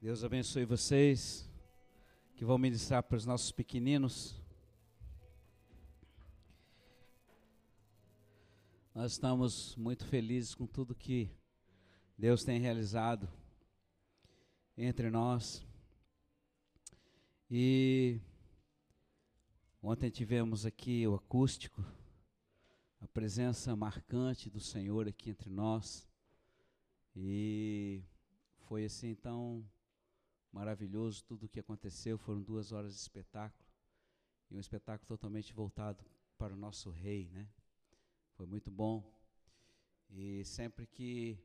Deus abençoe vocês que vão ministrar para os nossos pequeninos. Nós estamos muito felizes com tudo que Deus tem realizado entre nós. E ontem tivemos aqui o acústico, a presença marcante do Senhor aqui entre nós. E foi assim tão maravilhoso tudo o que aconteceu. Foram duas horas de espetáculo e um espetáculo totalmente voltado para o nosso Rei, né? Foi muito bom. E sempre que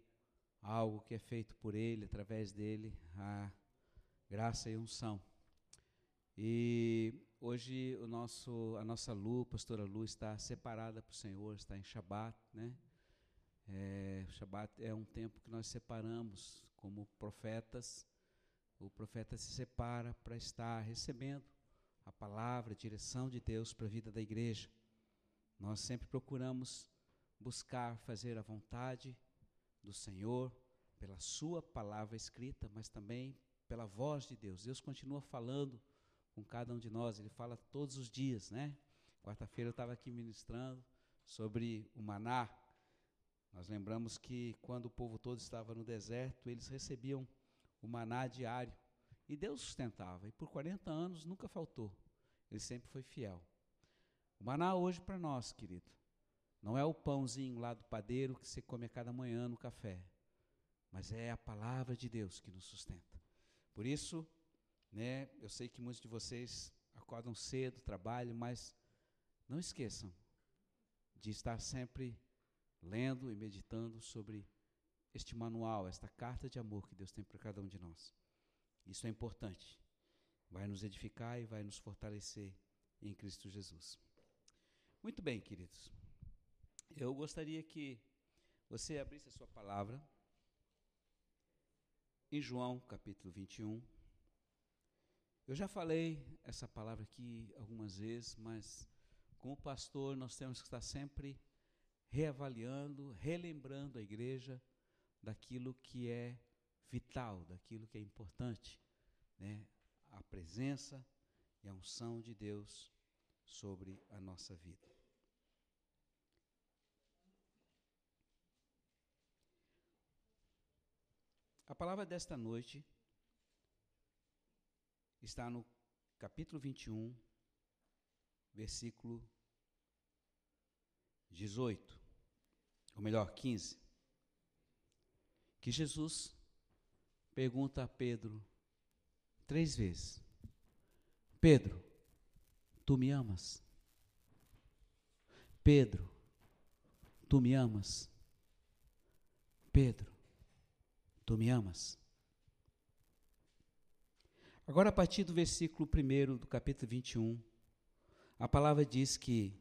algo que é feito por Ele, através dele, a graça e unção. E hoje o nosso, a nossa Lu, pastora Lu, está separada para o Senhor, está em Shabat, né? É, Shabat é um tempo que nós separamos como profetas. O profeta se separa para estar recebendo a palavra, a direção de Deus para a vida da igreja. Nós sempre procuramos buscar fazer a vontade do Senhor pela Sua palavra escrita, mas também pela voz de Deus. Deus continua falando com cada um de nós, Ele fala todos os dias, né? Quarta-feira eu estava aqui ministrando sobre o maná. Nós lembramos que quando o povo todo estava no deserto, eles recebiam o maná diário. E Deus sustentava. E por 40 anos nunca faltou. Ele sempre foi fiel. O maná hoje para nós, querido, não é o pãozinho lá do padeiro que você come a cada manhã no café, mas é a palavra de Deus que nos sustenta. Por isso, né, eu sei que muitos de vocês acordam cedo, trabalham, mas não esqueçam de estar sempre lendo e meditando sobre este manual, esta carta de amor que Deus tem para cada um de nós. Isso é importante. Vai nos edificar e vai nos fortalecer em Cristo Jesus. Muito bem, queridos. Eu gostaria que você abrisse a sua palavra em João capítulo 21. Eu já falei essa palavra aqui algumas vezes, mas como pastor nós temos que estar sempre reavaliando, relembrando a igreja daquilo que é vital, daquilo que é importante, né? A presença e a unção de Deus sobre a nossa vida. A palavra desta noite está no capítulo 21, versículo 18 ou melhor, 15, que Jesus pergunta a Pedro três vezes: Pedro, tu me amas? Pedro, tu me amas? Pedro, tu me amas? Agora, a partir do versículo 1 do capítulo 21, a palavra diz que,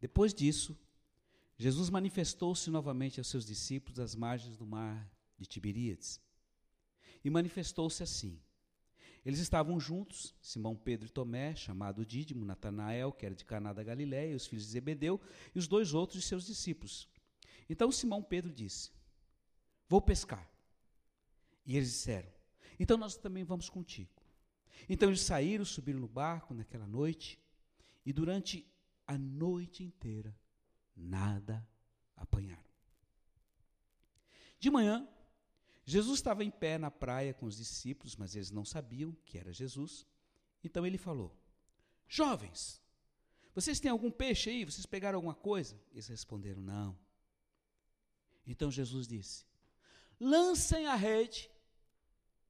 depois disso, Jesus manifestou-se novamente aos seus discípulos às margens do mar de Tiberíades. E manifestou-se assim. Eles estavam juntos, Simão Pedro e Tomé, chamado Dídimo, Natanael, que era de Caná da Galiléia, os filhos de Zebedeu, e os dois outros de seus discípulos. Então Simão Pedro disse: Vou pescar. E eles disseram: Então nós também vamos contigo. Então eles saíram, subiram no barco naquela noite, e durante a noite inteira nada apanharam. De manhã, Jesus estava em pé na praia com os discípulos, mas eles não sabiam que era Jesus. Então ele falou: Jovens, vocês têm algum peixe aí? Vocês pegaram alguma coisa? Eles responderam: Não. Então Jesus disse: Lancem a rede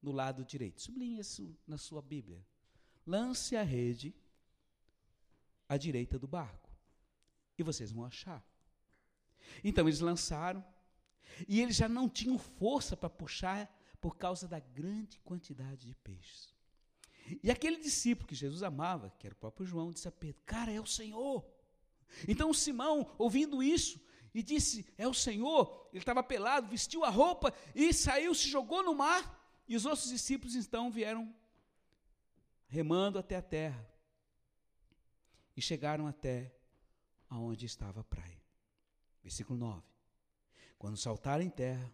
no lado direito. Sublinhe isso na sua Bíblia. Lance a rede à direita do barco e vocês vão achar. Então eles lançaram, e eles já não tinham força para puxar por causa da grande quantidade de peixes. E aquele discípulo que Jesus amava, que era o próprio João, disse a Pedro: Cara, é o Senhor. Então Simão, ouvindo isso, e disse: É o Senhor. Ele estava pelado, vestiu a roupa e saiu, se jogou no mar. E os outros discípulos então vieram remando até a terra. E chegaram até aonde estava a praia. Versículo 9. Quando saltaram em terra,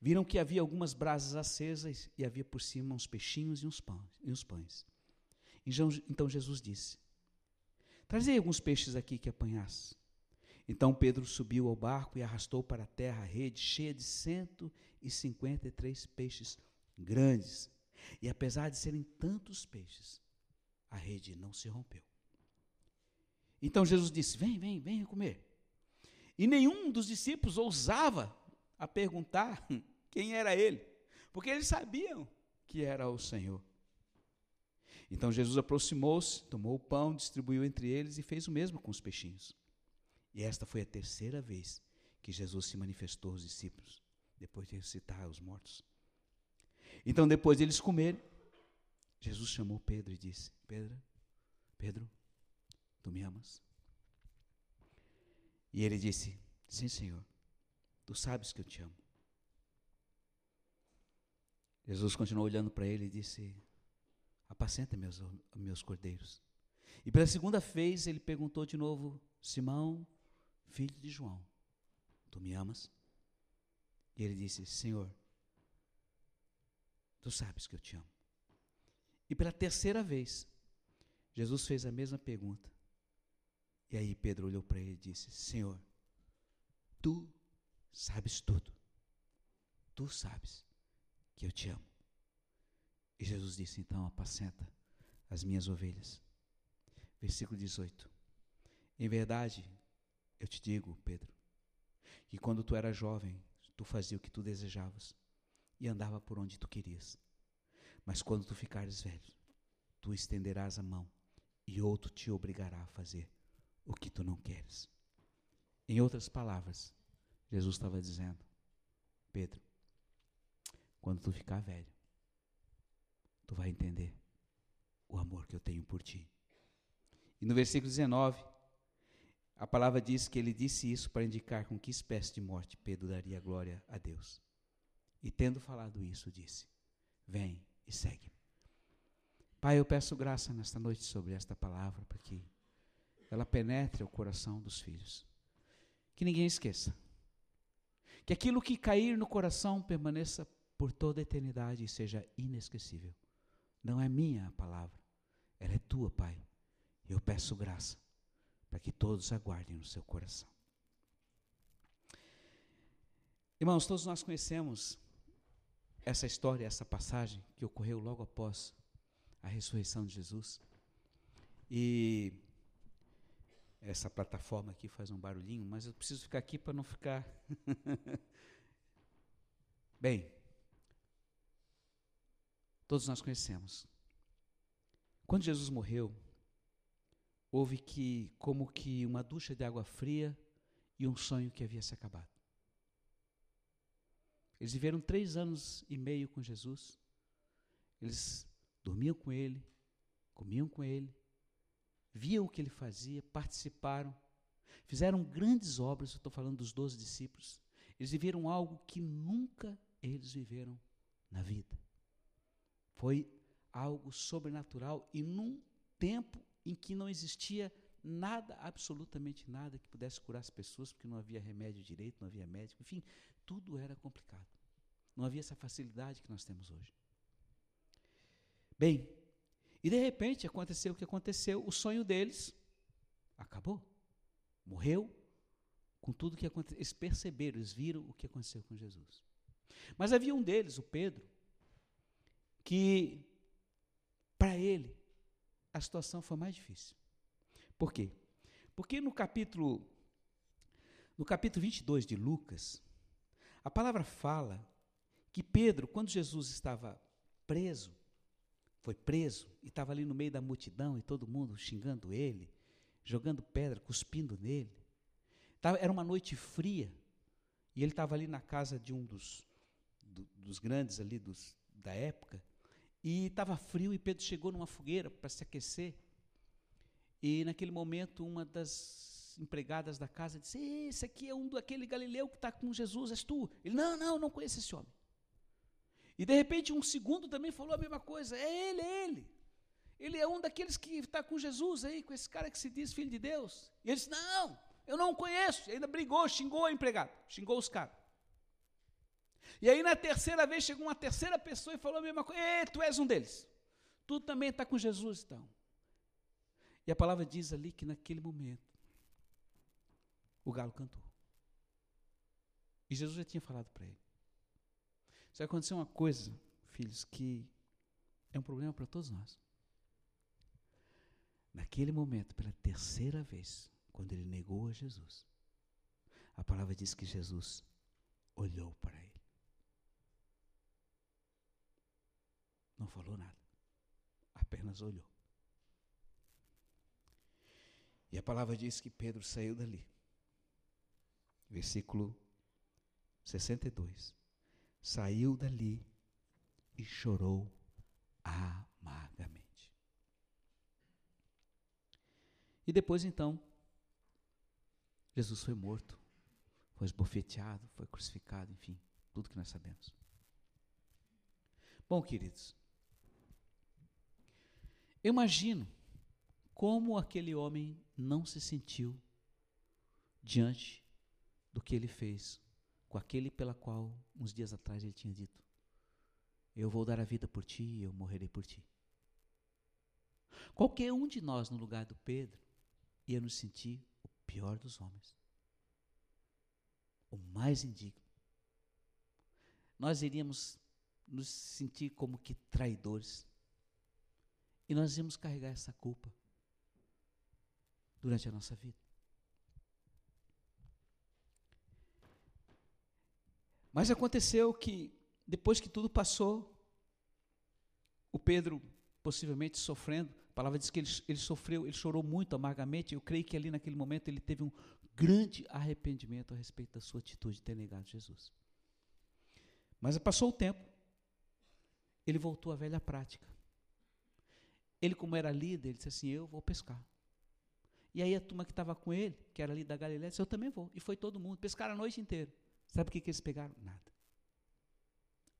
viram que havia algumas brasas acesas e havia por cima uns peixinhos e uns pães. E uns pães. Então, Jesus disse: Trazei alguns peixes aqui que apanhasse. Então Pedro subiu ao barco e arrastou para a terra a rede cheia de cento e cinquenta e três peixes grandes. E apesar de serem tantos peixes, a rede não se rompeu. Então Jesus disse: Vem, vem, venha comer. E nenhum dos discípulos ousava a perguntar quem era ele, porque eles sabiam que era o Senhor. Então Jesus aproximou-se, tomou o pão, distribuiu entre eles e fez o mesmo com os peixinhos. E esta foi a terceira vez que Jesus se manifestou aos discípulos, depois de ressuscitar os mortos. Então, depois de eles comerem, Jesus chamou Pedro e disse: Pedro, Pedro, tu me amas? E ele disse: Sim, Senhor, tu sabes que eu te amo. Jesus continuou olhando para ele e disse: Apacenta meus, meus cordeiros. E pela segunda vez ele perguntou de novo: Simão, filho de João, tu me amas? E ele disse: Senhor, tu sabes que eu te amo. E pela terceira vez, Jesus fez a mesma pergunta. E aí Pedro olhou para ele e disse: Senhor, tu sabes tudo. Tu sabes que eu te amo. E Jesus disse: Então, apacenta as minhas ovelhas. Versículo 18. Em verdade, eu te digo, Pedro, que quando tu era jovem, tu fazia o que tu desejavas e andava por onde tu querias. Mas quando tu ficares velho, tu estenderás a mão e outro te obrigará a fazer o que tu não queres. Em outras palavras, Jesus estava dizendo: Pedro, quando tu ficar velho, tu vai entender o amor que eu tenho por ti. E no versículo 19, a palavra diz que ele disse isso para indicar com que espécie de morte Pedro daria glória a Deus. E tendo falado isso, disse: Vem e segue. Pai, eu peço graça nesta noite sobre esta palavra, para que ela penetre o coração dos filhos. Que ninguém esqueça. Que aquilo que cair no coração permaneça por toda a eternidade e seja inesquecível. Não é minha a palavra, ela é tua, Pai. Eu peço graça para que todos aguardem no seu coração. Irmãos, todos nós conhecemos essa história, essa passagem que ocorreu logo após a ressurreição de Jesus. E essa plataforma aqui faz um barulhinho, mas eu preciso ficar aqui para não ficar. Bem, todos nós conhecemos. Quando Jesus morreu, houve que como que uma ducha de água fria e um sonho que havia se acabado. Eles viveram três anos e meio com Jesus. Eles dormiam com ele, comiam com ele, viam o que ele fazia, participaram, fizeram grandes obras. estou falando dos doze discípulos. Eles viveram algo que nunca eles viveram na vida. Foi algo sobrenatural e num tempo em que não existia nada, absolutamente nada, que pudesse curar as pessoas, porque não havia remédio direito, não havia médico, enfim, tudo era complicado. Não havia essa facilidade que nós temos hoje. Bem, e de repente aconteceu o que aconteceu, o sonho deles acabou. Morreu com tudo que aconteceu. Eles perceberam, eles viram o que aconteceu com Jesus. Mas havia um deles, o Pedro, que para ele a situação foi mais difícil. Por quê? Porque no capítulo no capítulo 22 de Lucas, a palavra fala que Pedro, quando Jesus estava preso, foi preso e estava ali no meio da multidão e todo mundo xingando ele, jogando pedra, cuspindo nele. Era uma noite fria e ele estava ali na casa de um dos, do, dos grandes ali dos, da época e estava frio e Pedro chegou numa fogueira para se aquecer. E naquele momento, uma das empregadas da casa disse: Esse aqui é um daquele galileu que está com Jesus, és tu. Ele: Não, não, não conheço esse homem. E de repente, um segundo também falou a mesma coisa: É ele, é ele. Ele é um daqueles que está com Jesus aí, com esse cara que se diz filho de Deus. E ele disse: Não, eu não conheço. E ainda brigou, xingou o empregado, xingou os caras. E aí na terceira vez chegou uma terceira pessoa e falou a mesma coisa. Ei, tu és um deles. Tu também está com Jesus, então. E a palavra diz ali que naquele momento o galo cantou. E Jesus já tinha falado para ele. Isso vai acontecer uma coisa, filhos, que é um problema para todos nós. Naquele momento, pela terceira vez, quando ele negou a Jesus, a palavra diz que Jesus olhou para ele. Não falou nada, apenas olhou. E a palavra diz que Pedro saiu dali. Versículo 62. Saiu dali e chorou amargamente. E depois então, Jesus foi morto, foi esbofeteado, foi crucificado, enfim, tudo que nós sabemos. Bom, queridos, imagino como aquele homem não se sentiu diante do que ele fez com aquele pela qual uns dias atrás ele tinha dito: Eu vou dar a vida por ti e eu morrerei por ti. Qualquer um de nós no lugar do Pedro ia nos sentir o pior dos homens, o mais indigno. Nós iríamos nos sentir como que traidores. E nós íamos carregar essa culpa durante a nossa vida. Mas aconteceu que, depois que tudo passou, o Pedro, possivelmente sofrendo, a palavra diz que ele, ele sofreu, ele chorou muito amargamente. Eu creio que ali naquele momento ele teve um grande arrependimento a respeito da sua atitude de ter negado Jesus. Mas passou o tempo, ele voltou à velha prática. Ele, como era líder, ele disse assim: Eu vou pescar. E aí a turma que estava com ele, que era ali da Galiléia, disse: Eu também vou. E foi todo mundo. Pescaram a noite inteira. Sabe o que, que eles pegaram? Nada.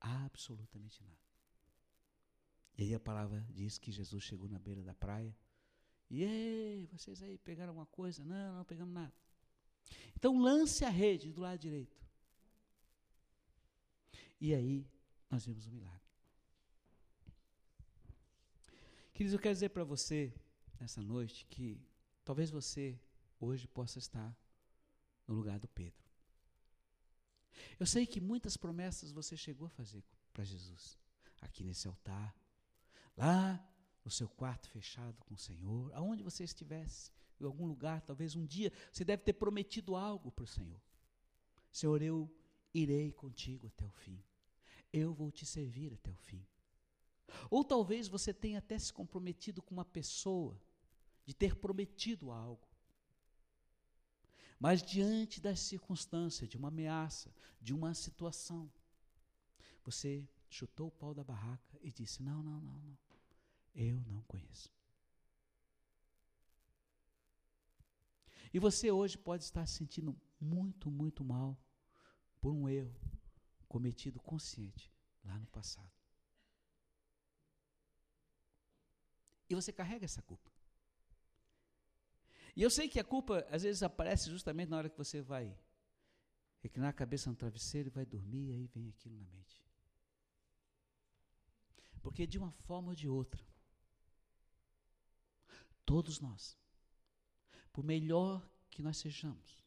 Absolutamente nada. E aí a palavra diz que Jesus chegou na beira da praia. E vocês aí pegaram alguma coisa? Não, não pegamos nada. Então lance a rede do lado direito. E aí nós vimos o um milagre. Queridos, eu quero dizer para você, nessa noite, que talvez você hoje possa estar no lugar do Pedro. Eu sei que muitas promessas você chegou a fazer para Jesus, aqui nesse altar, lá no seu quarto fechado com o Senhor, aonde você estivesse, em algum lugar, talvez um dia, você deve ter prometido algo para o Senhor. Senhor, eu irei contigo até o fim. Eu vou te servir até o fim. Ou talvez você tenha até se comprometido com uma pessoa, de ter prometido algo. Mas diante das circunstâncias, de uma ameaça, de uma situação, você chutou o pau da barraca e disse: Não, não, não, não. Eu não conheço. E você hoje pode estar se sentindo muito, muito mal por um erro cometido consciente lá no passado. E você carrega essa culpa. E eu sei que a culpa às vezes aparece justamente na hora que você vai reclinar a cabeça no travesseiro e vai dormir, e aí vem aquilo na mente. Porque de uma forma ou de outra, todos nós, por melhor que nós sejamos,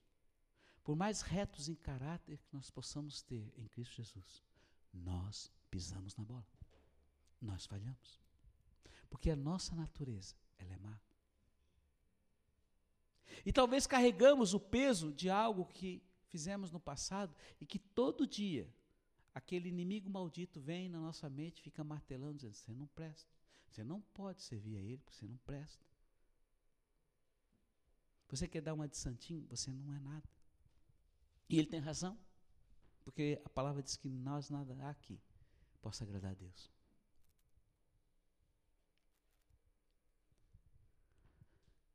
por mais retos em caráter que nós possamos ter em Cristo Jesus, nós pisamos na bola. Nós falhamos. Porque a nossa natureza, ela é má. E talvez carregamos o peso de algo que fizemos no passado e que todo dia aquele inimigo maldito vem na nossa mente e fica martelando, dizendo: você não presta, você não pode servir a ele porque você não presta. Você quer dar uma de santinho, você não é nada. E ele tem razão, porque a palavra diz que nós nada há aqui possa agradar a Deus.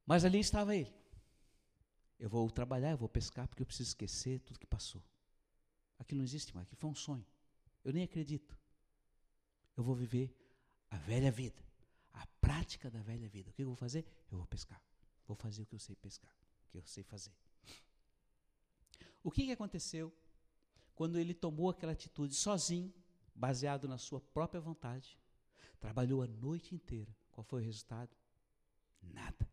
Mas ali estava ele. Eu vou trabalhar, eu vou pescar, porque eu preciso esquecer tudo que passou. Aquilo não existe mais, aquilo foi um sonho. Eu nem acredito. Eu vou viver a velha vida, a prática da velha vida. O que eu vou fazer? Eu vou pescar. Vou fazer o que eu sei pescar, o que eu sei fazer. O que, que aconteceu quando ele tomou aquela atitude sozinho, baseado na sua própria vontade, trabalhou a noite inteira. Qual foi o resultado? Nada.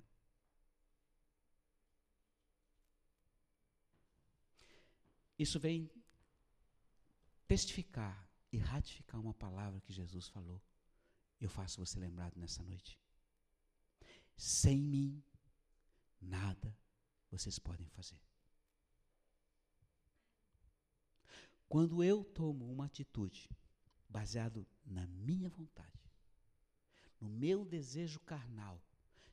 Isso vem testificar e ratificar uma palavra que Jesus falou. Eu faço você lembrado nessa noite. Sem mim, nada vocês podem fazer. Quando eu tomo uma atitude baseado na minha vontade, no meu desejo carnal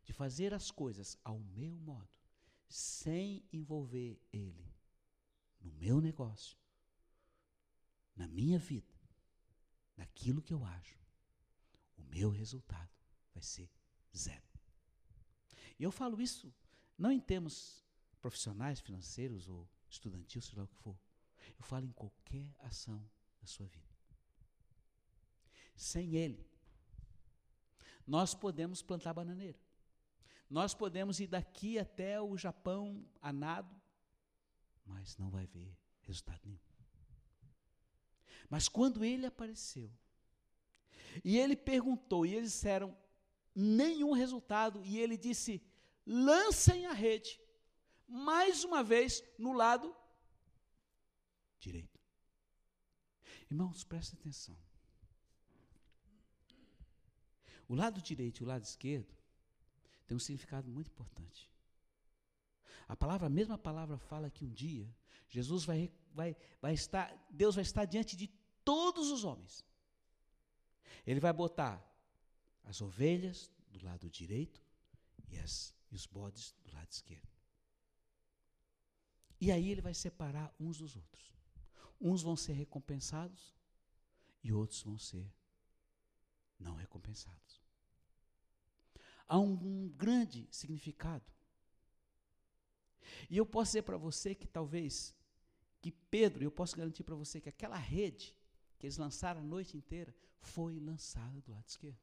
de fazer as coisas ao meu modo, sem envolver ele no meu negócio, na minha vida, naquilo que eu acho, o meu resultado vai ser zero. E eu falo isso não em termos profissionais, financeiros ou estudantil, seja lá o que for. Eu falo em qualquer ação da sua vida. Sem Ele, nós podemos plantar bananeira. Nós podemos ir daqui até o Japão a nado, mas não vai ver resultado nenhum. Mas quando ele apareceu, e ele perguntou, e eles disseram nenhum resultado, e ele disse: lancem a rede, mais uma vez no lado direito. Irmãos, prestem atenção. O lado direito e o lado esquerdo tem um significado muito importante. A palavra, a mesma palavra fala que um dia Jesus vai, vai, vai estar, Deus vai estar diante de todos os homens. Ele vai botar as ovelhas do lado direito e, as, e os bodes do lado esquerdo. E aí ele vai separar uns dos outros. Uns vão ser recompensados e outros vão ser não recompensados. Há um, um grande significado. E eu posso dizer para você que talvez, que Pedro, eu posso garantir para você que aquela rede que eles lançaram a noite inteira foi lançada do lado esquerdo.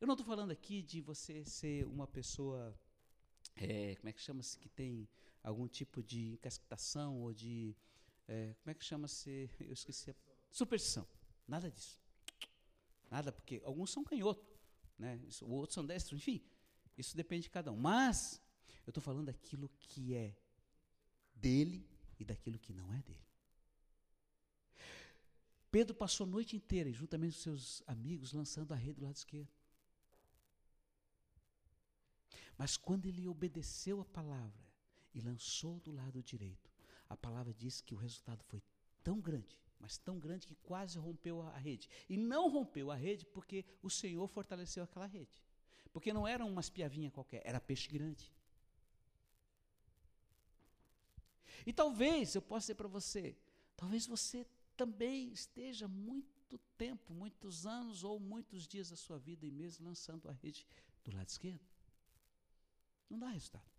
Eu não estou falando aqui de você ser uma pessoa, é, como é que chama-se, que tem algum tipo de encasquetação ou de é, como é que chama-se? Eu esqueci. A, superstição. Nada disso. Nada, porque alguns são canhoto, né? outros são destros, enfim. Isso depende de cada um. Mas eu estou falando daquilo que é dele e daquilo que não é dele. Pedro passou a noite inteira, juntamente com seus amigos, lançando a rede do lado esquerdo. Mas quando ele obedeceu a palavra e lançou do lado direito, a palavra diz que o resultado foi tão grande, mas tão grande que quase rompeu a rede. E não rompeu a rede porque o Senhor fortaleceu aquela rede. Porque não era umas piavinha qualquer, era peixe grande. E talvez, eu possa dizer para você, talvez você também esteja muito tempo, muitos anos ou muitos dias da sua vida e meses lançando a rede do lado esquerdo. Não dá resultado.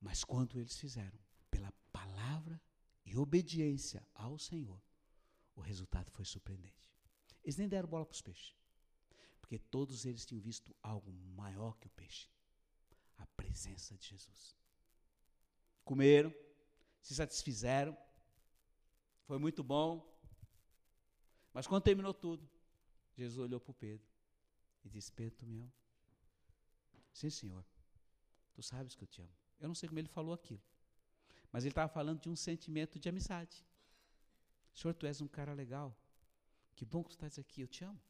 Mas quando eles fizeram, pela palavra e obediência ao Senhor, o resultado foi surpreendente. Eles nem deram bola para os peixes, porque todos eles tinham visto algo maior que o peixe a presença de Jesus. Comeram, se satisfizeram, foi muito bom, mas quando terminou tudo, Jesus olhou para Pedro e disse: Pedro, me ama? Sim, Senhor, tu sabes que eu te amo. Eu não sei como ele falou aquilo. Mas ele estava falando de um sentimento de amizade. Senhor, tu és um cara legal. Que bom que tu estás aqui, eu te amo.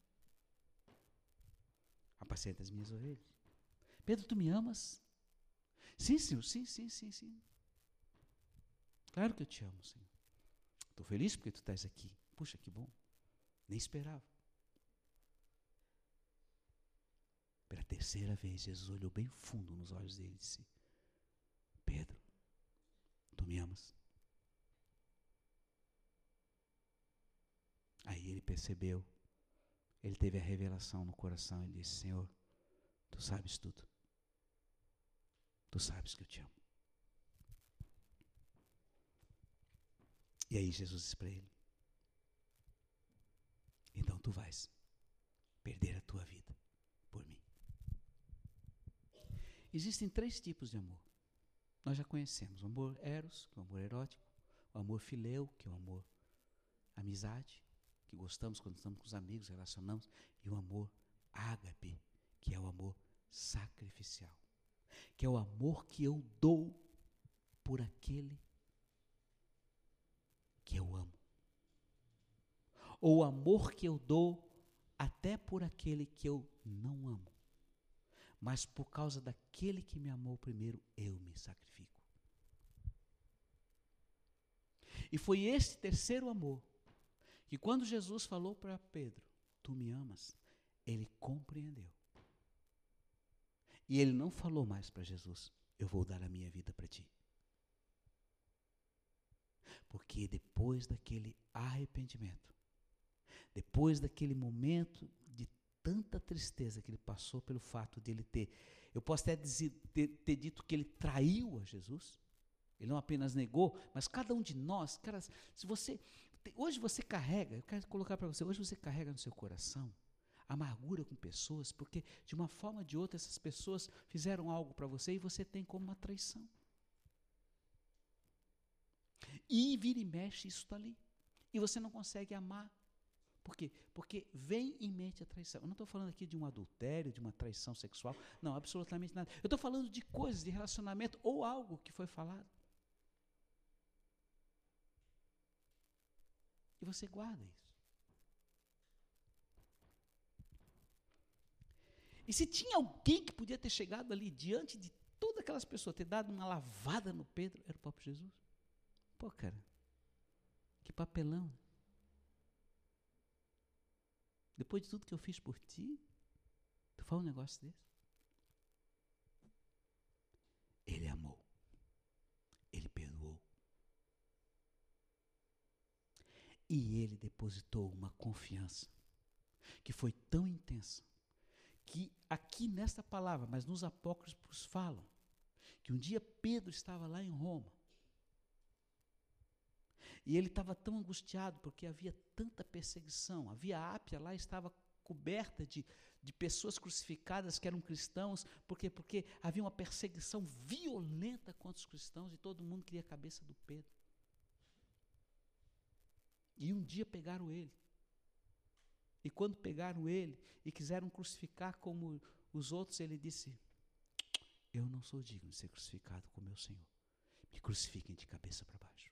Apacenta as minhas ovelhas. Pedro, tu me amas? Sim, Senhor, sim, sim, sim, sim. Claro que eu te amo, Senhor. Estou feliz porque tu estás aqui. Puxa, que bom. Nem esperava. Pela terceira vez, Jesus olhou bem fundo nos olhos dele e disse: Pedro, tu me amas? Aí ele percebeu, ele teve a revelação no coração e disse: Senhor, tu sabes tudo. Tu sabes que eu te amo. E aí Jesus disse para ele: Então tu vais perder a tua vida por mim. Existem três tipos de amor. nós já conhecemos. O amor eros, que é o amor erótico. O amor fileu, que é o amor amizade, que gostamos quando estamos com os amigos, relacionamos. E o amor ágape, que é o amor sacrificial. Que é o amor que eu dou por aquele que eu amo. Ou o amor que eu dou até por aquele que eu não amo. Mas por causa daquele que me amou primeiro, eu me sacrifico. E foi esse terceiro amor que, quando Jesus falou para Pedro: Tu me amas, ele compreendeu. E ele não falou mais para Jesus: Eu vou dar a minha vida para ti. Porque depois daquele arrependimento, depois daquele momento de tanta tristeza que ele passou pelo fato de ele ter, eu posso até dizer, ter, ter dito que ele traiu a Jesus, ele não apenas negou, mas cada um de nós, cara, se você, hoje você carrega, eu quero colocar para você, hoje você carrega no seu coração amargura com pessoas, porque de uma forma ou de outra essas pessoas fizeram algo para você e você tem como uma traição. E vira e mexe, isso está ali. E você não consegue amar. Por quê? Porque vem em mente a traição. Eu não estou falando aqui de um adultério, de uma traição sexual. Não, absolutamente nada. Eu estou falando de coisas, de relacionamento ou algo que foi falado. E você guarda isso. E se tinha alguém que podia ter chegado ali diante de todas aquelas pessoas, ter dado uma lavada no Pedro, era o próprio Jesus. Pô, cara, que papelão. Depois de tudo que eu fiz por ti, tu fala um negócio desse? Ele amou. Ele perdoou. E ele depositou uma confiança que foi tão intensa que aqui nesta palavra, mas nos apócrifos falam que um dia Pedro estava lá em Roma e ele estava tão angustiado porque havia tanta perseguição. A Ápia lá estava coberta de, de pessoas crucificadas que eram cristãos. Por quê? Porque havia uma perseguição violenta contra os cristãos e todo mundo queria a cabeça do Pedro. E um dia pegaram ele. E quando pegaram ele e quiseram crucificar como os outros, ele disse: Eu não sou digno de ser crucificado como meu Senhor. Me crucifiquem de cabeça para baixo.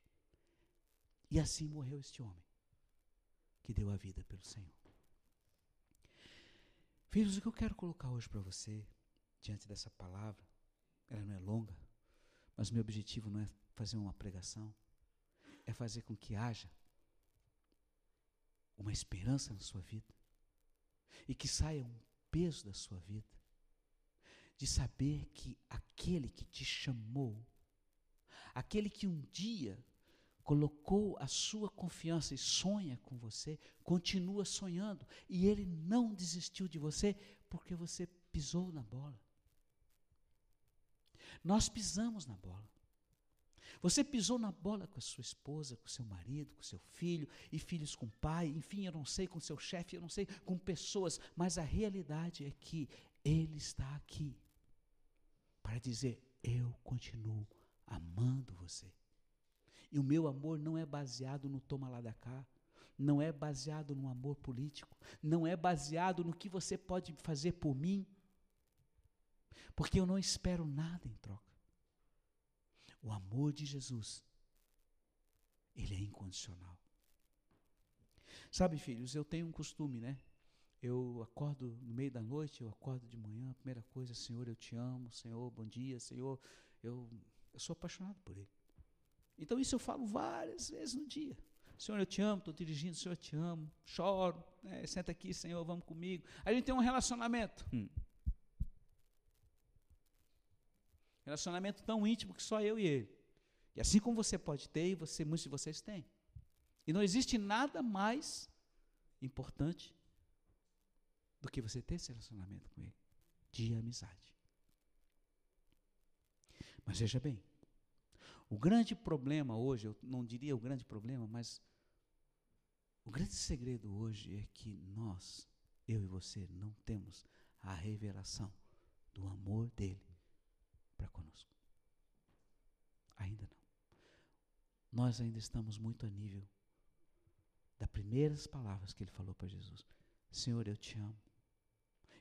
E assim morreu este homem, que deu a vida pelo Senhor. Filhos, o que eu quero colocar hoje para você, diante dessa palavra, ela não é longa, mas meu objetivo não é fazer uma pregação, é fazer com que haja uma esperança na sua vida e que saia um peso da sua vida de saber que aquele que te chamou, aquele que um dia colocou a sua confiança e sonha com você, continua sonhando, e ele não desistiu de você porque você pisou na bola. Nós pisamos na bola. Você pisou na bola com a sua esposa, com seu marido, com seu filho, e filhos com pai, enfim, eu não sei, com seu chefe, eu não sei, com pessoas, mas a realidade é que Ele está aqui para dizer: Eu continuo amando você. E o meu amor não é baseado no toma lá da cá, não é baseado no amor político, não é baseado no que você pode fazer por mim, porque eu não espero nada em troca. O amor de Jesus, ele é incondicional. Sabe, filhos, eu tenho um costume, né? Eu acordo no meio da noite, eu acordo de manhã, a primeira coisa, Senhor, eu te amo, Senhor, bom dia, Senhor, eu, eu sou apaixonado por Ele. Então isso eu falo várias vezes no dia. Senhor, eu te amo, estou dirigindo, Senhor, eu te amo, choro, né, senta aqui, Senhor, vamos comigo. A gente tem um relacionamento. Hum. Relacionamento tão íntimo que só eu e ele. E assim como você pode ter, e você, muitos de vocês têm. E não existe nada mais importante do que você ter esse relacionamento com ele, de amizade. Mas veja bem, o grande problema hoje, eu não diria o grande problema, mas o grande segredo hoje é que nós, eu e você, não temos a revelação do amor dele para conosco. Ainda não. Nós ainda estamos muito a nível das primeiras palavras que ele falou para Jesus: Senhor, eu te amo.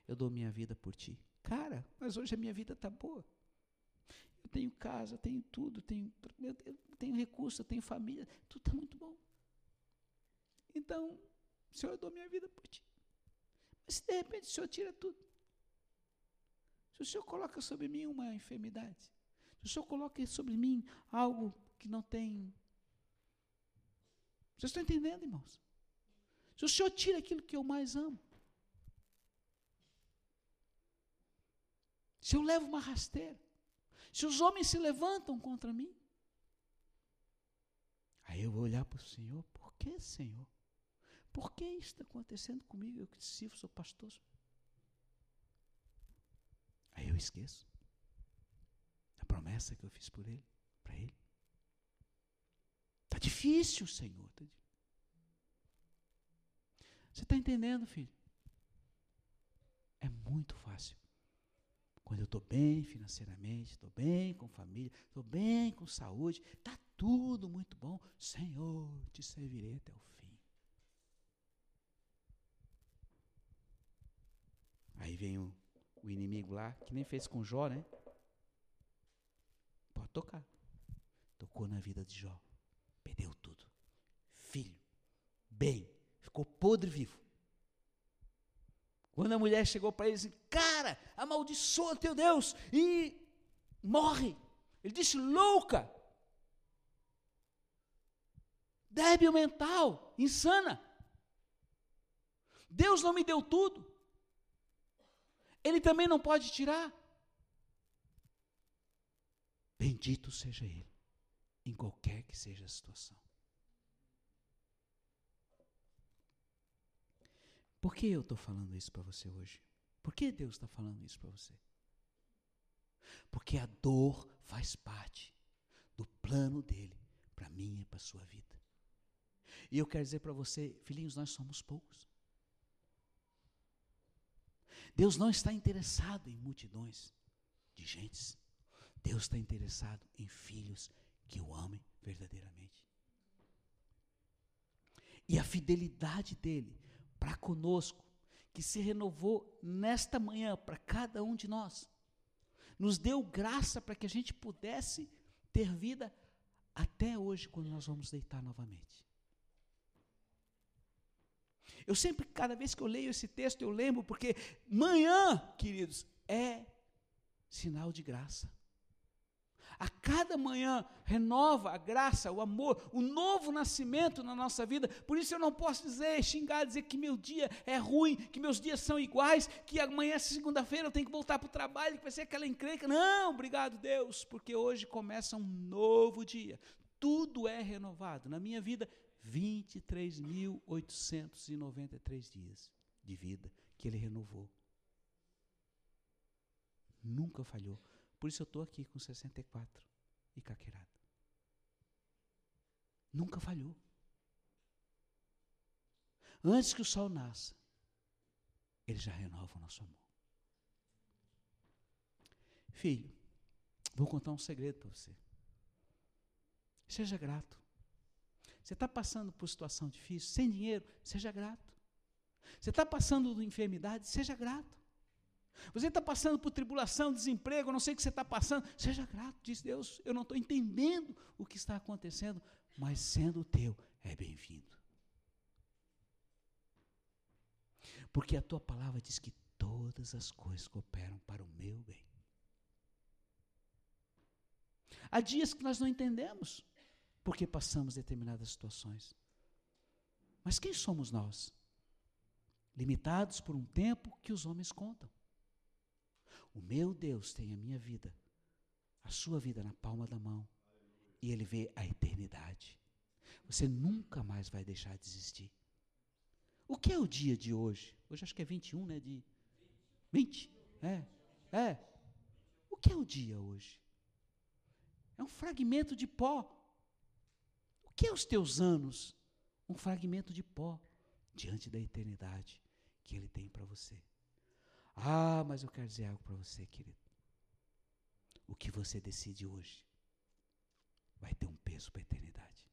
Eu dou minha vida por ti. Cara, mas hoje a minha vida está boa. Eu tenho casa, tenho tudo, tenho, eu tenho recurso, eu tenho família, tudo está muito bom. Então, Senhor, eu dou minha vida por ti. Mas se de repente o Senhor tira tudo, se o Senhor coloca sobre mim uma enfermidade, se o Senhor coloca sobre mim algo que não tem. Vocês estão entendendo, irmãos? Se o Senhor tira aquilo que eu mais amo, se eu levo uma rasteira, se os homens se levantam contra mim, aí eu vou olhar para o Senhor, por que, Senhor? Por que isso está acontecendo comigo? Eu que sirvo, sou pastor. Aí eu esqueço a promessa que eu fiz por ele, para ele. Está difícil, Senhor. Tá Você está entendendo, filho? É muito fácil. Quando eu estou bem financeiramente, estou bem com família, estou bem com saúde, está tudo muito bom. Senhor, te servirei até o fim. Aí vem o, o inimigo lá, que nem fez com Jó, né? Pode tocar. Tocou na vida de Jó. Perdeu tudo. Filho, bem, ficou podre vivo. Quando a mulher chegou para ele e disse: Cara, amaldiçoa teu Deus e morre. Ele disse: Louca, débil mental, insana. Deus não me deu tudo. Ele também não pode tirar. Bendito seja Ele, em qualquer que seja a situação. Por que eu estou falando isso para você hoje? Por que Deus está falando isso para você? Porque a dor faz parte do plano dele para mim e para sua vida. E eu quero dizer para você, filhinhos, nós somos poucos. Deus não está interessado em multidões de gentes. Deus está interessado em filhos que o amem verdadeiramente. E a fidelidade dele para conosco, que se renovou nesta manhã para cada um de nós, nos deu graça para que a gente pudesse ter vida até hoje, quando nós vamos deitar novamente. Eu sempre, cada vez que eu leio esse texto, eu lembro, porque manhã, queridos, é sinal de graça. A cada manhã renova a graça, o amor, o novo nascimento na nossa vida. Por isso eu não posso dizer, xingar, dizer que meu dia é ruim, que meus dias são iguais, que amanhã, segunda-feira, eu tenho que voltar para o trabalho, que vai ser aquela encrenca. Não, obrigado, Deus, porque hoje começa um novo dia. Tudo é renovado. Na minha vida, 23.893 dias de vida que ele renovou. Nunca falhou. Por isso eu estou aqui com 64 e caquerado. Nunca falhou. Antes que o sol nasça, ele já renova o nosso amor. Filho, vou contar um segredo para você. Seja grato. Você está passando por situação difícil, sem dinheiro, seja grato. Você está passando por enfermidade, seja grato. Você está passando por tribulação, desemprego, não sei o que você está passando, seja grato, diz Deus, eu não estou entendendo o que está acontecendo, mas sendo teu, é bem-vindo. Porque a tua palavra diz que todas as coisas cooperam para o meu bem. Há dias que nós não entendemos porque passamos determinadas situações. Mas quem somos nós? Limitados por um tempo que os homens contam. O meu Deus tem a minha vida, a sua vida na palma da mão. E Ele vê a eternidade. Você nunca mais vai deixar de existir. O que é o dia de hoje? Hoje acho que é 21, né? De 20? É. É. O que é o dia hoje? É um fragmento de pó. O que é os teus anos? Um fragmento de pó diante da eternidade que Ele tem para você. Ah, mas eu quero dizer algo para você, querido. O que você decide hoje vai ter um peso para a eternidade.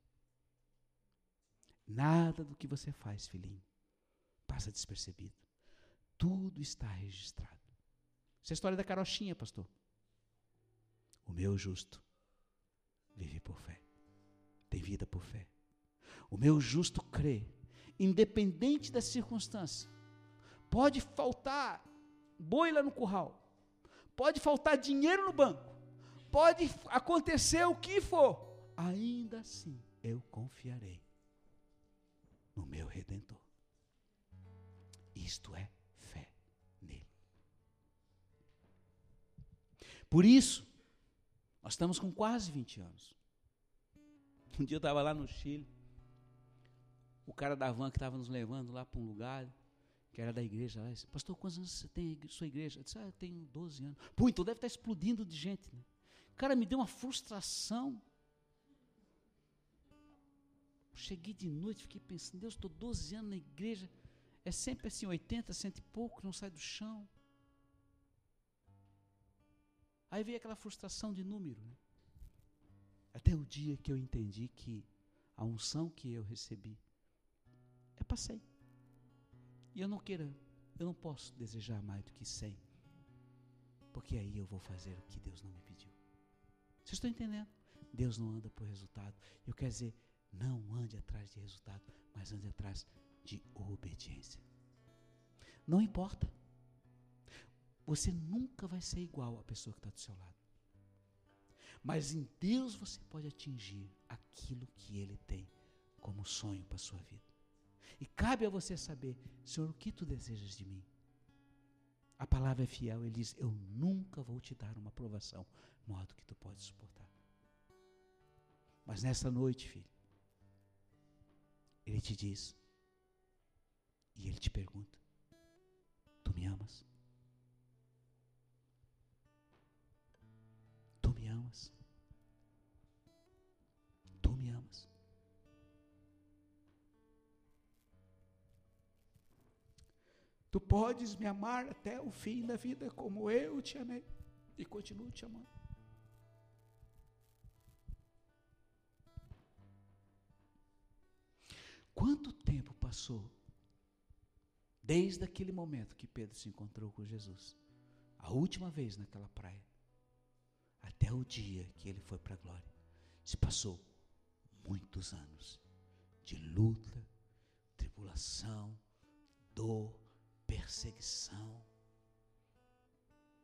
Nada do que você faz, filhinho, passa despercebido. Tudo está registrado. Essa é a história da carochinha, pastor. O meu justo vive por fé. Tem vida por fé. O meu justo crê, independente da circunstância. Pode faltar boi lá no curral. Pode faltar dinheiro no banco. Pode acontecer o que for. Ainda assim, eu confiarei no meu redentor. Isto é fé nele. Por isso, nós estamos com quase 20 anos. Um dia eu estava lá no Chile, o cara da van que estava nos levando lá para um lugar, que era da igreja, lá, disse, pastor, quantos anos você tem sua igreja? Eu disse, ah, eu tenho 12 anos. Pô, então deve estar explodindo de gente. Né? Cara me deu uma frustração. Cheguei de noite, fiquei pensando, Deus, estou 12 anos na igreja, é sempre assim, 80, cento e pouco, não sai do chão. Aí veio aquela frustração de número. Né? Até o dia que eu entendi que a unção que eu recebi é 100. E eu não queira, eu não posso desejar mais do que 100. Porque aí eu vou fazer o que Deus não me pediu. Vocês estão entendendo? Deus não anda por resultado. Eu quero dizer, não ande atrás de resultado, mas ande atrás de obediência. Não importa. Você nunca vai ser igual à pessoa que está do seu lado. Mas em Deus você pode atingir aquilo que Ele tem como sonho para a sua vida. E cabe a você saber, Senhor, o que tu desejas de mim? A palavra é fiel, ele diz: Eu nunca vou te dar uma aprovação maior do que tu podes suportar. Mas nessa noite, filho, ele te diz, e ele te pergunta: Tu me amas? Tu me amas? Tu podes me amar até o fim da vida como eu te amei e continuo te amando. Quanto tempo passou desde aquele momento que Pedro se encontrou com Jesus, a última vez naquela praia, até o dia que ele foi para a glória? Se passou muitos anos de luta, tribulação, dor, perseguição,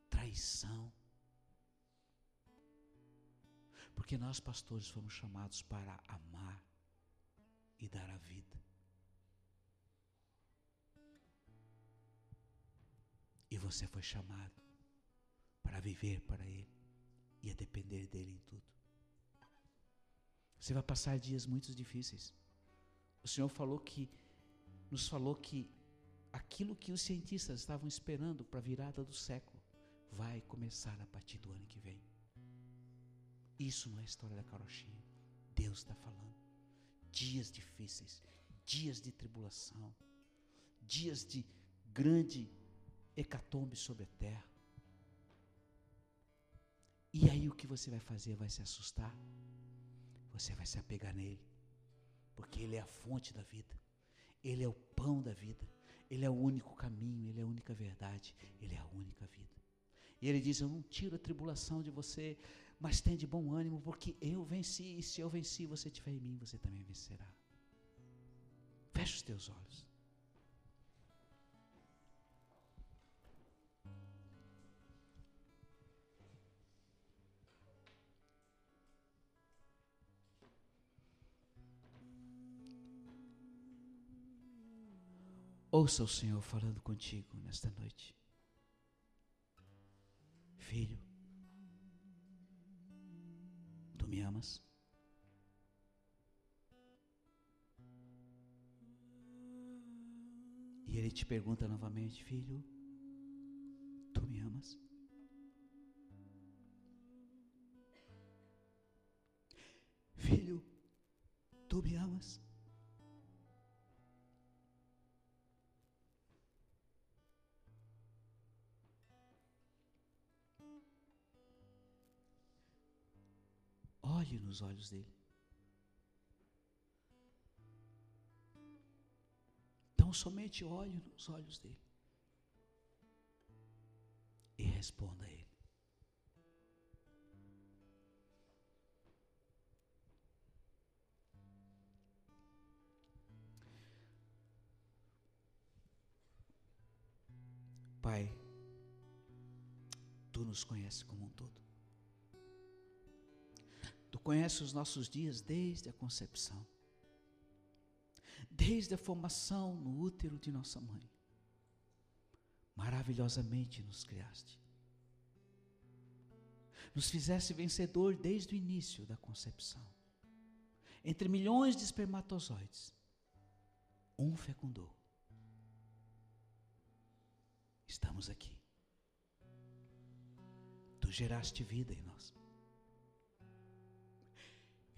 traição. Porque nós, pastores, fomos chamados para amar e dar a vida. E você foi chamado para viver para Ele e a depender dEle em tudo. Você vai passar dias muito difíceis. O Senhor falou que, nos falou que aquilo que os cientistas estavam esperando para a virada do século vai começar a partir do ano que vem. Isso não é história da carochinha. Deus está falando. Dias difíceis, dias de tribulação, dias de grande hecatombe sobre a terra. E aí o que você vai fazer? Vai se assustar? Você vai se apegar nele, porque ele é a fonte da vida, ele é o pão da vida. Ele é o único caminho, Ele é a única verdade, Ele é a única vida. E Ele diz: Eu não tiro a tribulação de você, mas tem de bom ânimo, porque eu venci, e se eu venci, você tiver em mim, você também vencerá. Feche os teus olhos. Ouça o Senhor falando contigo nesta noite. Filho, tu me amas? E ele te pergunta novamente, filho, tu me amas? Filho, tu me amas? Olhe nos olhos dele. Então somente olhe nos olhos dele e responda a ele. Pai, Tu nos conheces como um todo. Tu conheces os nossos dias desde a concepção, desde a formação no útero de nossa mãe. Maravilhosamente nos criaste. Nos fizeste vencedor desde o início da concepção. Entre milhões de espermatozoides, um fecundou estamos aqui. Tu geraste vida em nós.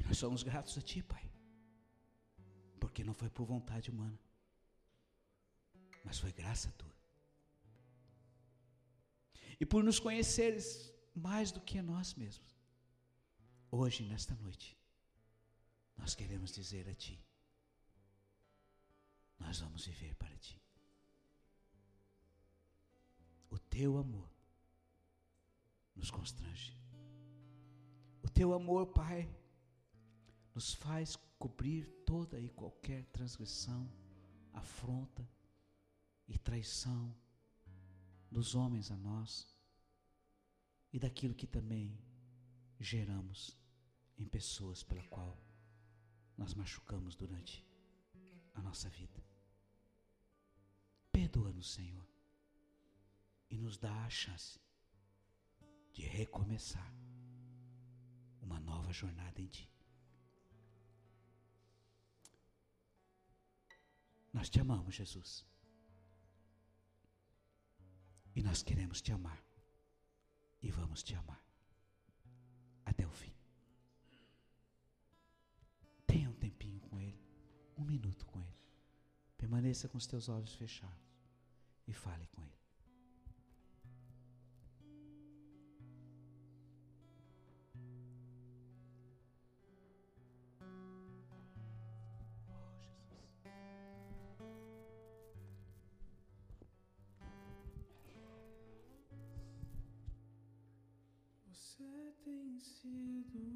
Nós somos gratos a Ti, Pai. Porque não foi por vontade humana, mas foi graça Tua. E por nos conheceres mais do que a nós mesmos. Hoje, nesta noite, nós queremos dizer a Ti: Nós vamos viver para Ti o teu amor nos constrange. O teu amor, Pai, nos faz cobrir toda e qualquer transgressão, afronta e traição dos homens a nós e daquilo que também geramos em pessoas pela qual nós machucamos durante a nossa vida. Perdoa-nos, Senhor e nos dá a chance de recomeçar uma nova jornada em Ti. Nós te amamos, Jesus. E nós queremos te amar. E vamos te amar. Até o fim. Tenha um tempinho com Ele. Um minuto com Ele. Permaneça com os teus olhos fechados. E fale com Ele. esquecido.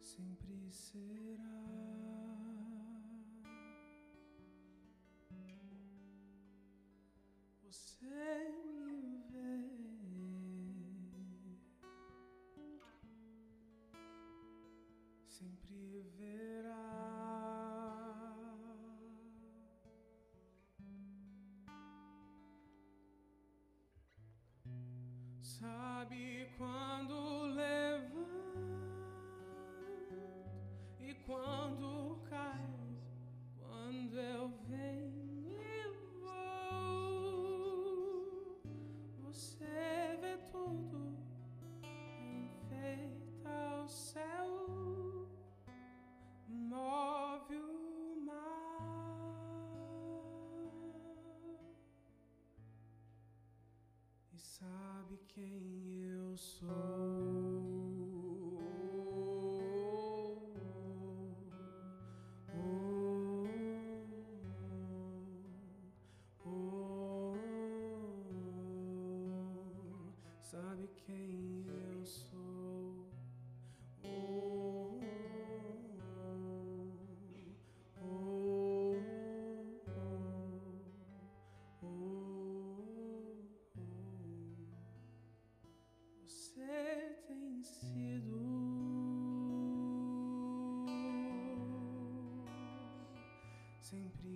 Sempre ser. Sabe quando levanto e quando cai, quando eu venho sabe quem eu sou.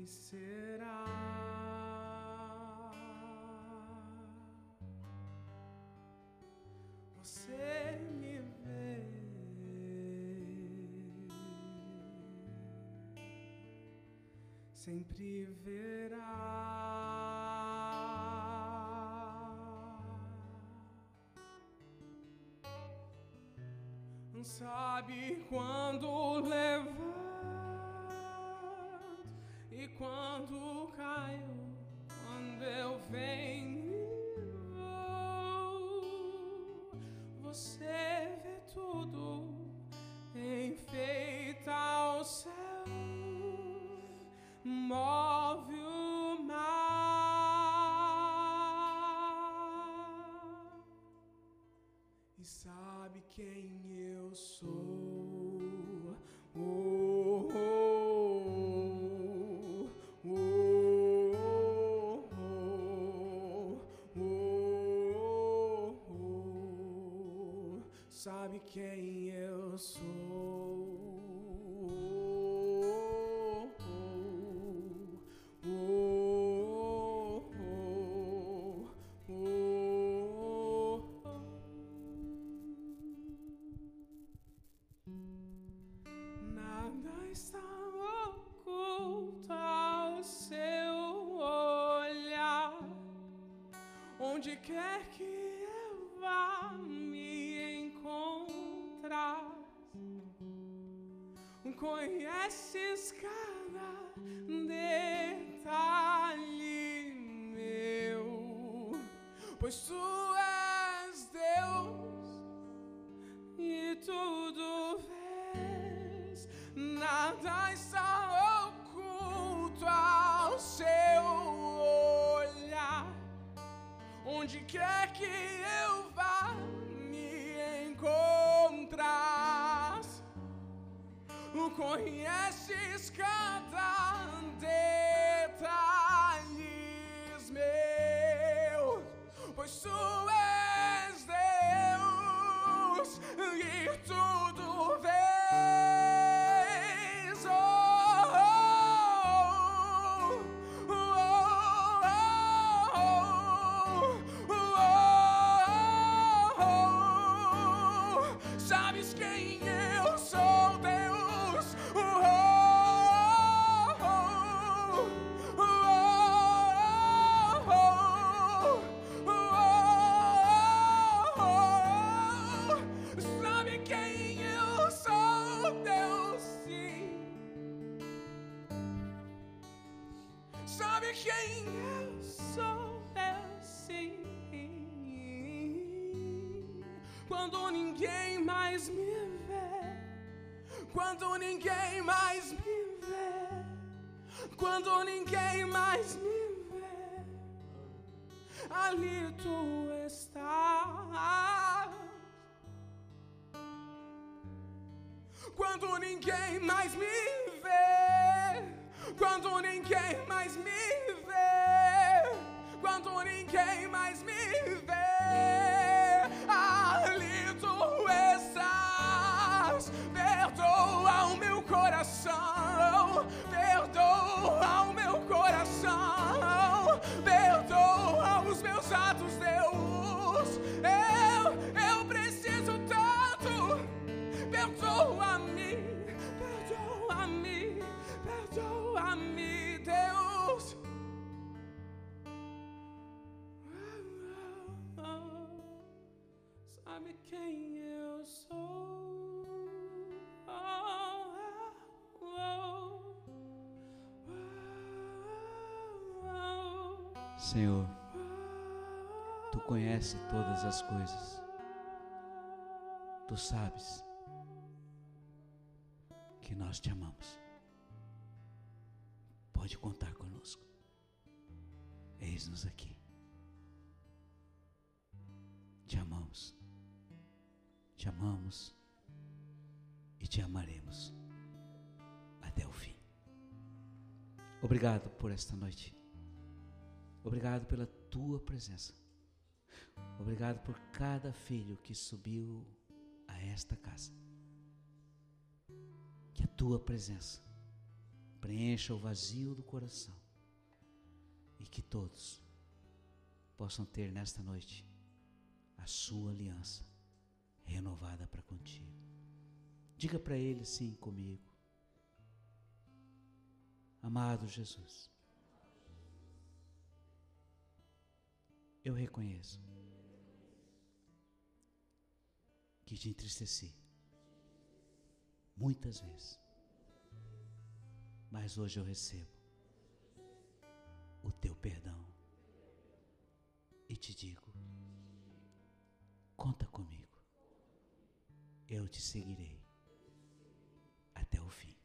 Será. Você me vê. Sempre verá. Sabe quando levanto e quando caio, quando eu venho conheces cada detalhe meu, pois tu Quando ninguém mais me vê, quando ninguém mais me vê, quando ninguém mais me vê, Senhor, tu conheces todas as coisas. Tu sabes que nós te amamos. Pode contar conosco. Eis-nos aqui. Te amamos. Te amamos e te amaremos até o fim. Obrigado por esta noite. Obrigado pela tua presença. Obrigado por cada filho que subiu a esta casa. Que a tua presença preencha o vazio do coração e que todos possam ter nesta noite a sua aliança renovada para contigo. Diga para ele sim comigo. Amado Jesus, eu reconheço que te entristeci muitas vezes, mas hoje eu recebo o teu perdão e te digo: conta comigo, eu te seguirei até o fim.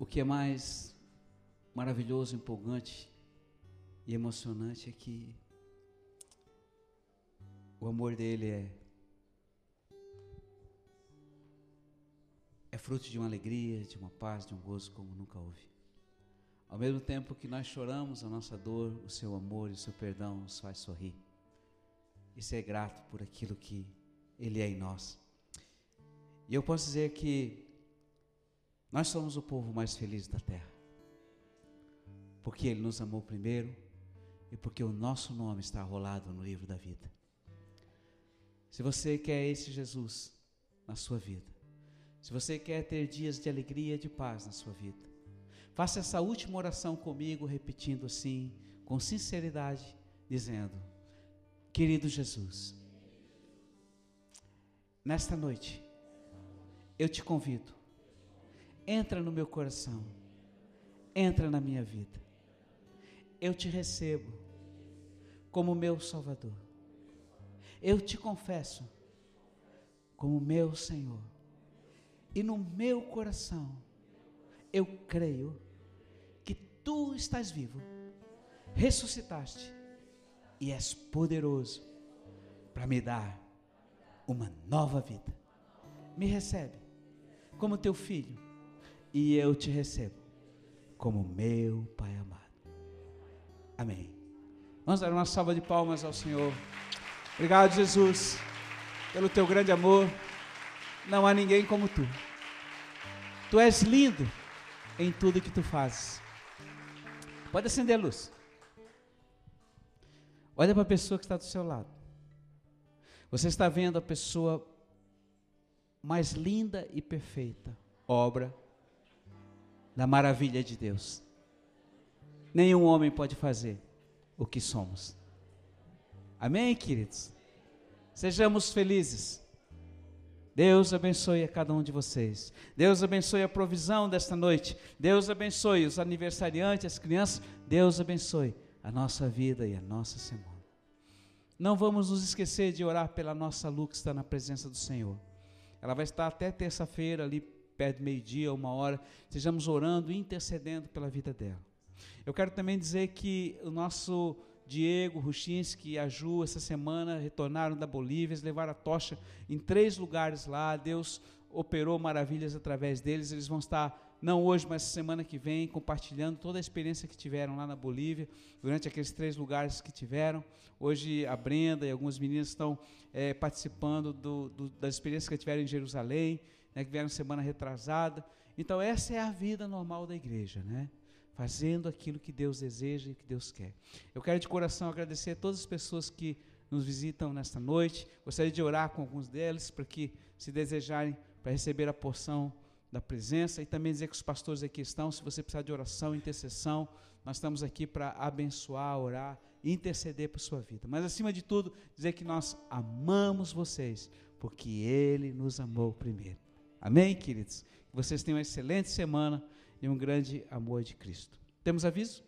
O que é mais maravilhoso, empolgante e emocionante é que o amor dele é é fruto de uma alegria, de uma paz, de um gozo como nunca houve. Ao mesmo tempo que nós choramos a nossa dor, o seu amor e o seu perdão nos faz sorrir. E ser grato por aquilo que ele é em nós. E eu posso dizer que nós somos o povo mais feliz da terra. Porque ele nos amou primeiro e porque o nosso nome está rolado no livro da vida. Se você quer esse Jesus na sua vida, se você quer ter dias de alegria e de paz na sua vida, faça essa última oração comigo, repetindo assim, com sinceridade, dizendo: Querido Jesus, nesta noite, eu te convido, entra no meu coração, entra na minha vida, eu te recebo como meu Salvador, eu te confesso como meu Senhor. E no meu coração eu creio que tu estás vivo, ressuscitaste e és poderoso para me dar uma nova vida. Me recebe como teu filho e eu te recebo como meu Pai amado. Amém. Vamos dar uma salva de palmas ao Senhor. Obrigado, Jesus, pelo teu grande amor não há ninguém como tu. Tu és lindo em tudo que tu fazes. Pode acender a luz. Olha para a pessoa que está do seu lado. Você está vendo a pessoa mais linda e perfeita, obra da maravilha de Deus. Nenhum homem pode fazer o que somos. Amém, queridos? Sejamos felizes. Deus abençoe a cada um de vocês. Deus abençoe a provisão desta noite. Deus abençoe os aniversariantes, as crianças. Deus abençoe a nossa vida e a nossa semana. Não vamos nos esquecer de orar pela nossa Lu que está na presença do Senhor. Ela vai estar até terça-feira, ali perto do meio-dia, uma hora. Estejamos orando e intercedendo pela vida dela. Eu quero também dizer que o nosso Diego, Ruchinski e a Ju, essa semana, retornaram da Bolívia, eles levaram a tocha em três lugares lá. Deus operou maravilhas através deles. Eles vão estar, não hoje, mas semana que vem, compartilhando toda a experiência que tiveram lá na Bolívia, durante aqueles três lugares que tiveram. Hoje a Brenda e algumas meninas estão é, participando do, do, das experiências que tiveram em Jerusalém, né, que vieram semana retrasada. Então, essa é a vida normal da igreja, né? fazendo aquilo que Deus deseja e que Deus quer. Eu quero de coração agradecer a todas as pessoas que nos visitam nesta noite. Gostaria de orar com alguns deles para que, se desejarem, para receber a porção da presença e também dizer que os pastores aqui estão. Se você precisar de oração, intercessão, nós estamos aqui para abençoar, orar e interceder por sua vida. Mas acima de tudo, dizer que nós amamos vocês, porque Ele nos amou primeiro. Amém, queridos? Que vocês tenham uma excelente semana e um grande amor de Cristo. Temos aviso?